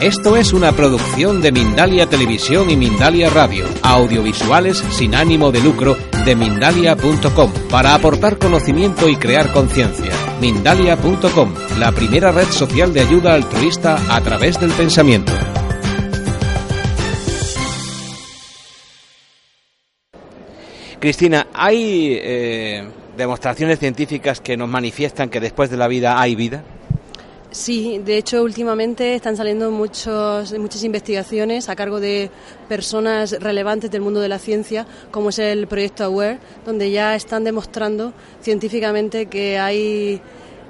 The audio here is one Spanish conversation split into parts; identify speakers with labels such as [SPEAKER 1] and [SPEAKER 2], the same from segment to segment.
[SPEAKER 1] Esto es una producción de Mindalia Televisión y Mindalia Radio, audiovisuales sin ánimo de lucro de mindalia.com, para aportar conocimiento y crear conciencia. Mindalia.com, la primera red social de ayuda altruista a través del pensamiento. Cristina, ¿hay eh, demostraciones científicas que nos manifiestan que después de la vida hay vida?
[SPEAKER 2] Sí, de hecho últimamente están saliendo muchos, muchas investigaciones a cargo de personas relevantes del mundo de la ciencia, como es el proyecto AWARE, donde ya están demostrando científicamente que hay,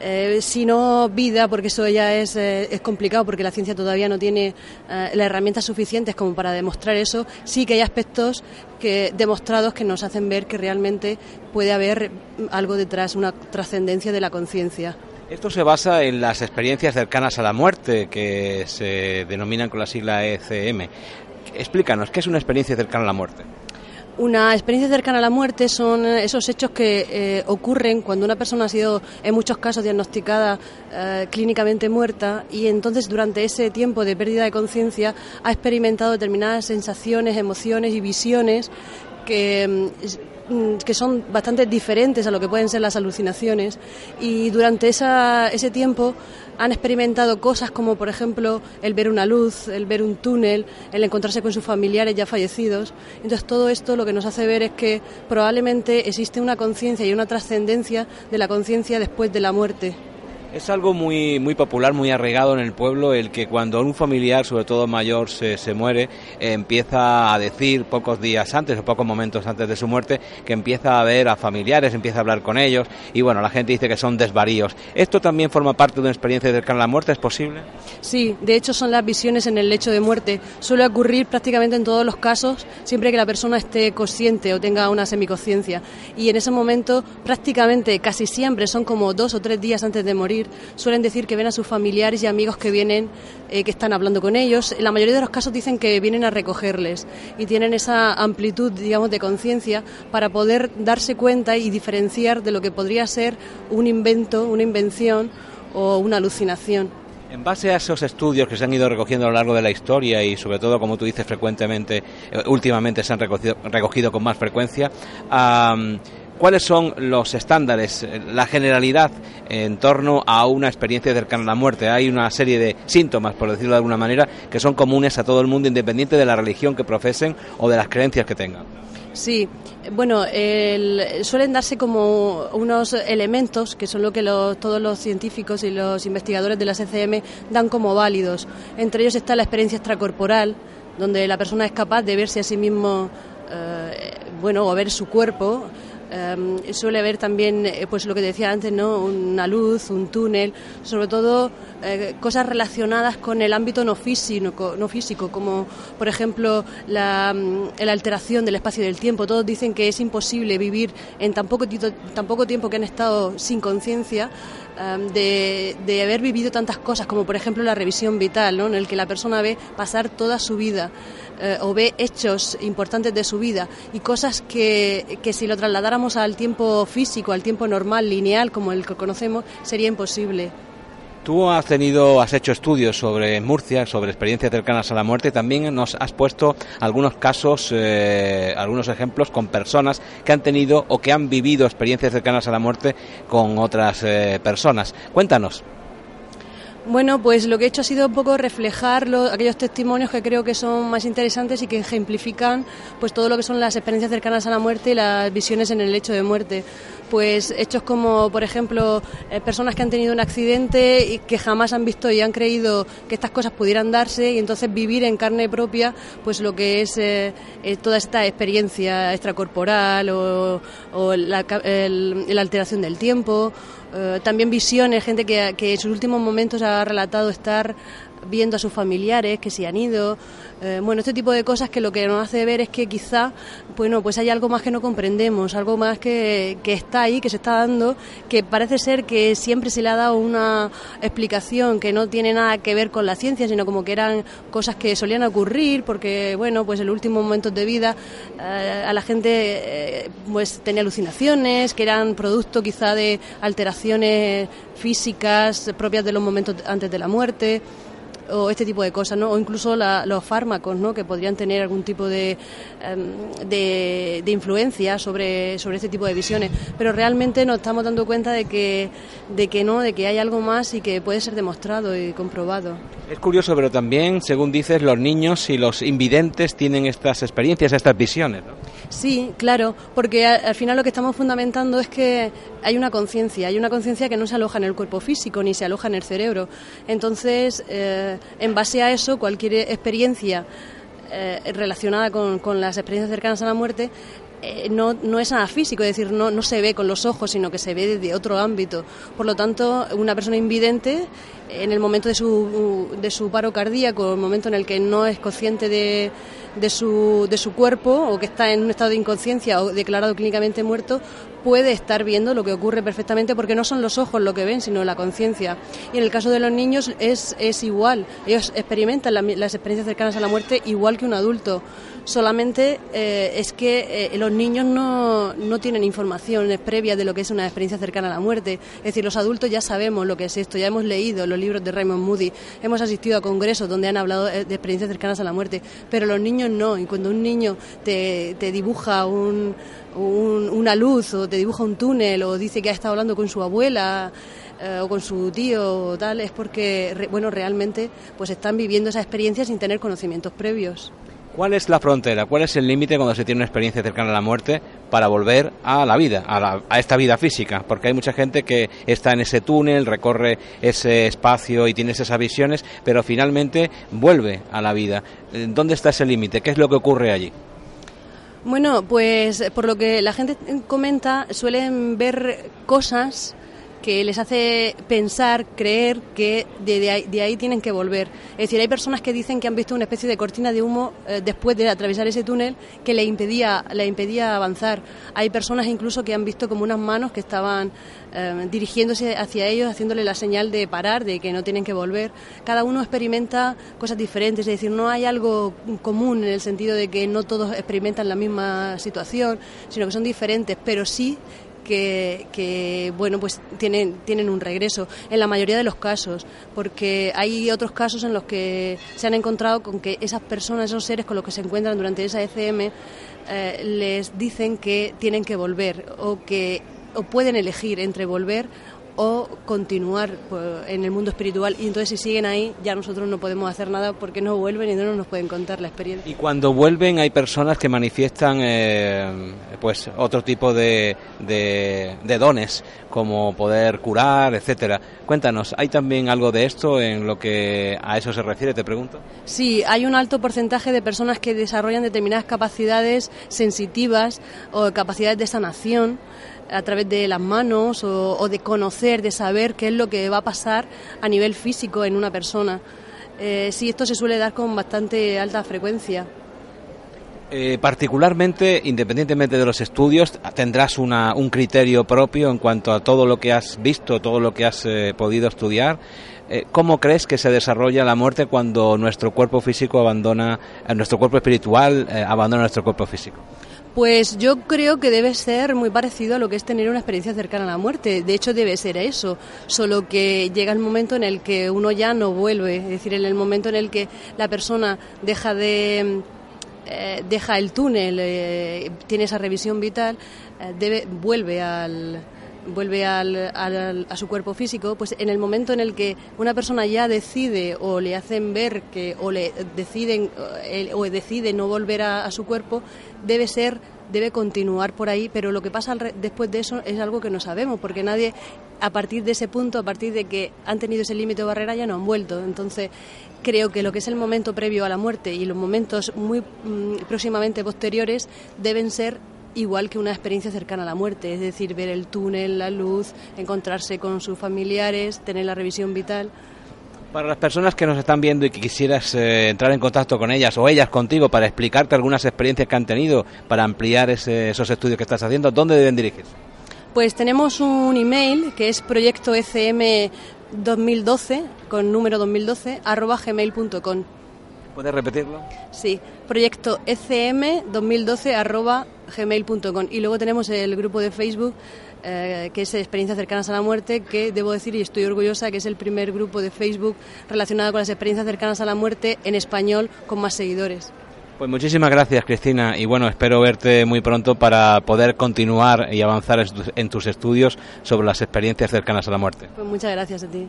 [SPEAKER 2] eh, si no vida, porque eso ya es, eh, es complicado, porque la ciencia todavía no tiene eh, las herramientas suficientes como para demostrar eso, sí que hay aspectos que, demostrados que nos hacen ver que realmente puede haber algo detrás, una trascendencia de la conciencia.
[SPEAKER 1] Esto se basa en las experiencias cercanas a la muerte, que se denominan con la sigla ECM. Explícanos, ¿qué es una experiencia cercana a la muerte?
[SPEAKER 2] Una experiencia cercana a la muerte son esos hechos que eh, ocurren cuando una persona ha sido, en muchos casos, diagnosticada eh, clínicamente muerta y entonces durante ese tiempo de pérdida de conciencia ha experimentado determinadas sensaciones, emociones y visiones que mm, que son bastante diferentes a lo que pueden ser las alucinaciones y durante esa, ese tiempo han experimentado cosas como por ejemplo el ver una luz, el ver un túnel, el encontrarse con sus familiares ya fallecidos. Entonces todo esto lo que nos hace ver es que probablemente existe una conciencia y una trascendencia de la conciencia después de la muerte.
[SPEAKER 1] Es algo muy, muy popular, muy arraigado en el pueblo, el que cuando un familiar, sobre todo mayor, se, se muere, empieza a decir pocos días antes o pocos momentos antes de su muerte que empieza a ver a familiares, empieza a hablar con ellos y bueno, la gente dice que son desvaríos. ¿Esto también forma parte de una experiencia cercana a la muerte? ¿Es posible?
[SPEAKER 2] Sí, de hecho son las visiones en el lecho de muerte. Suele ocurrir prácticamente en todos los casos, siempre que la persona esté consciente o tenga una semiconsciencia. Y en ese momento, prácticamente casi siempre, son como dos o tres días antes de morir, suelen decir que ven a sus familiares y amigos que vienen, eh, que están hablando con ellos. En la mayoría de los casos dicen que vienen a recogerles y tienen esa amplitud, digamos, de conciencia para poder darse cuenta y diferenciar de lo que podría ser un invento, una invención o una alucinación.
[SPEAKER 1] En base a esos estudios que se han ido recogiendo a lo largo de la historia y sobre todo, como tú dices, frecuentemente, eh, últimamente se han recogido, recogido con más frecuencia, ¿cuáles son los estándares, la generalidad en torno a una experiencia cercana a la muerte? Hay una serie de síntomas, por decirlo de alguna manera, que son comunes a todo el mundo, independiente de la religión que profesen o de las creencias que tengan.
[SPEAKER 2] Sí, bueno, el, suelen darse como unos elementos que son lo que los, todos los científicos y los investigadores de la CCM dan como válidos. Entre ellos está la experiencia extracorporal, donde la persona es capaz de verse a sí mismo, eh, bueno, o ver su cuerpo. Eh, suele haber también, eh, pues lo que decía antes, ¿no? Una luz, un túnel, sobre todo eh, cosas relacionadas con el ámbito no físico, no físico como por ejemplo la, la, alteración del espacio y del tiempo. Todos dicen que es imposible vivir en tan poco, tan poco tiempo que han estado sin conciencia. Um, de, de, haber vivido tantas cosas, como por ejemplo la revisión vital, ¿no? en el que la persona ve pasar toda su vida eh, o ve hechos importantes de su vida y cosas que, que si lo trasladáramos al tiempo físico, al tiempo normal, lineal, como el que conocemos, sería imposible.
[SPEAKER 1] Tú has tenido, has hecho estudios sobre Murcia, sobre experiencias cercanas a la muerte. También nos has puesto algunos casos, eh, algunos ejemplos con personas que han tenido o que han vivido experiencias cercanas a la muerte con otras eh, personas. Cuéntanos.
[SPEAKER 2] Bueno, pues lo que he hecho ha sido un poco reflejar lo, aquellos testimonios que creo que son más interesantes y que ejemplifican pues todo lo que son las experiencias cercanas a la muerte y las visiones en el lecho de muerte. Pues hechos como, por ejemplo, eh, personas que han tenido un accidente y que jamás han visto y han creído que estas cosas pudieran darse y entonces vivir en carne propia pues lo que es eh, eh, toda esta experiencia extracorporal o, la, la alteración del tiempo también visiones, gente que, que, en sus últimos momentos ha relatado estar viendo a sus familiares que se han ido, eh, bueno, este tipo de cosas que lo que nos hace ver es que quizá, bueno, pues hay algo más que no comprendemos, algo más que, que está ahí, que se está dando, que parece ser que siempre se le ha dado una explicación que no tiene nada que ver con la ciencia, sino como que eran cosas que solían ocurrir, porque, bueno, pues en los últimos momentos de vida eh, a la gente eh, pues tenía alucinaciones, que eran producto quizá de alteraciones físicas propias de los momentos antes de la muerte o este tipo de cosas, ¿no? O incluso la- los fármacos, ¿no? Que podrían tener algún tipo de, em, de, de influencia sobre, sobre este tipo de visiones. Pero realmente nos estamos dando cuenta de que, de que no, de que hay algo más y que puede ser demostrado y comprobado.
[SPEAKER 1] Es curioso, pero también, según dices, los niños y los invidentes tienen estas experiencias, estas visiones.
[SPEAKER 2] Sí, claro, porque al final lo que estamos fundamentando es que hay una conciencia, hay una conciencia que no se aloja en el cuerpo físico ni se aloja en el cerebro. Entonces, eh, en base a eso, cualquier experiencia eh, relacionada con, con las experiencias cercanas a la muerte eh, no, no es nada físico, es decir, no, no se ve con los ojos, sino que se ve desde otro ámbito. Por lo tanto, una persona invidente, en el momento de su, de su paro cardíaco, el momento en el que no es consciente de, de, su, de su cuerpo o que está en un estado de inconsciencia o declarado clínicamente muerto, puede estar viendo lo que ocurre perfectamente porque no son los ojos lo que ven, sino la conciencia. Y en el caso de los niños es, es igual, ellos experimentan la- las experiencias cercanas a la muerte igual que un adulto. Solamente eh, es que eh, los niños no, no tienen informaciones previas de lo que es una experiencia cercana a la muerte. Es decir, los adultos ya sabemos lo que es esto, ya hemos leído los libros de Raymond Moody, hemos asistido a congresos donde han hablado eh, de experiencias cercanas a la muerte, pero los niños no. Y cuando un niño te, te dibuja un, un- una luz o te dibuja un túnel o dice que ha estado hablando con su abuela eh, o con su tío o tal, es porque, bueno, realmente pues están viviendo esa experiencia sin tener conocimientos previos.
[SPEAKER 1] ¿Cuál es la frontera? ¿Cuál es el límite cuando se tiene una experiencia cercana a la muerte para volver a la vida, a, la- a esta vida física? Porque hay mucha gente que está en ese túnel, recorre ese espacio y tiene esas visiones, pero finalmente vuelve a la vida. Eh, ¿Dónde está ese límite? ¿Qué es lo que ocurre allí?
[SPEAKER 2] Bueno, pues por lo que la gente comenta, suelen ver cosas que les hace pensar, creer que de, ahí tienen que volver. Es decir, hay personas que dicen que han visto una especie de cortina de humo eh, después de atravesar ese túnel que le impedía, le impedía avanzar. Hay personas incluso que han visto como unas manos que estaban eh, dirigiéndose hacia ellos, haciéndole la señal de parar, de que no tienen que volver. Cada uno experimenta cosas diferentes, es decir, no hay algo común en el sentido de que no todos experimentan la misma situación, sino que son diferentes, pero sí que, que, bueno pues tienen tienen un regreso en la mayoría de los casos porque hay otros casos en los que se han encontrado con que esas personas esos seres con los que se encuentran durante esa ECM eh, les dicen que tienen que volver o que o pueden elegir entre volver o continuar pues, en el mundo espiritual y entonces si siguen ahí ya nosotros no podemos hacer nada porque no vuelven y no nos pueden contar la experiencia.
[SPEAKER 1] Y cuando vuelven hay personas que manifiestan eh, pues otro tipo de, de, de dones, como poder curar, etcétera. Cuéntanos, ¿hay también algo de esto en lo que a eso se refiere, te pregunto?
[SPEAKER 2] Sí, hay un alto porcentaje de personas que desarrollan determinadas capacidades sensitivas o capacidades de sanación a través de las manos o, o de conocer, de saber qué es lo que va a pasar a nivel físico en una persona. Eh, sí, esto se suele dar con bastante alta frecuencia.
[SPEAKER 1] Eh, particularmente, independientemente de los estudios, tendrás una, un criterio propio en cuanto a todo lo que has visto, todo lo que has eh, podido estudiar. Eh, ¿Cómo crees que se desarrolla la muerte cuando nuestro cuerpo físico abandona, nuestro cuerpo espiritual abandona nuestro cuerpo físico?
[SPEAKER 2] Pues yo creo que debe ser muy parecido a lo que es tener una experiencia cercana a la muerte. De hecho, debe ser eso. Solo que llega el momento en el que uno ya no vuelve. Es decir, en el momento en el que la persona deja de. eh, deja el túnel, eh, tiene esa revisión vital, eh, debe, vuelve al vuelve al, al- a su cuerpo físico, pues en el momento en el que una persona ya decide o le hacen ver que o le deciden eh, o decide no volver a, su cuerpo, debe ser debe continuar por ahí, pero lo que pasa después de eso es algo que no sabemos, porque nadie a partir de ese punto, a partir de que han tenido ese límite o barrera, ya no han vuelto. Entonces, creo que lo que es el momento previo a la muerte y los momentos muy mm, próximamente posteriores deben ser igual que una experiencia cercana a la muerte, es decir, ver el túnel, la luz, encontrarse con sus familiares, tener la revisión vital.
[SPEAKER 1] Para las personas que nos están viendo y que quisieras eh, entrar en contacto con ellas o ellas contigo para explicarte algunas experiencias que han tenido para ampliar ese- esos estudios que estás haciendo, ¿dónde deben dirigirse?
[SPEAKER 2] Pues tenemos un email que es proyecto ECM 2012, con número 2012, arroba gmail.com.
[SPEAKER 1] ¿Puedes repetirlo?
[SPEAKER 2] Sí, proyecto ECM 2012 arroba gmail.com. Y luego tenemos el grupo de Facebook eh, que es Experiencias cercanas a la muerte, que debo decir y estoy orgullosa que es el primer grupo de Facebook relacionado con las experiencias cercanas a la muerte en español con más seguidores.
[SPEAKER 1] Pues muchísimas gracias, Cristina, y bueno, espero verte muy pronto para poder continuar y avanzar en tus- en tus estudios sobre las experiencias cercanas a la muerte.
[SPEAKER 2] Pues muchas gracias a ti.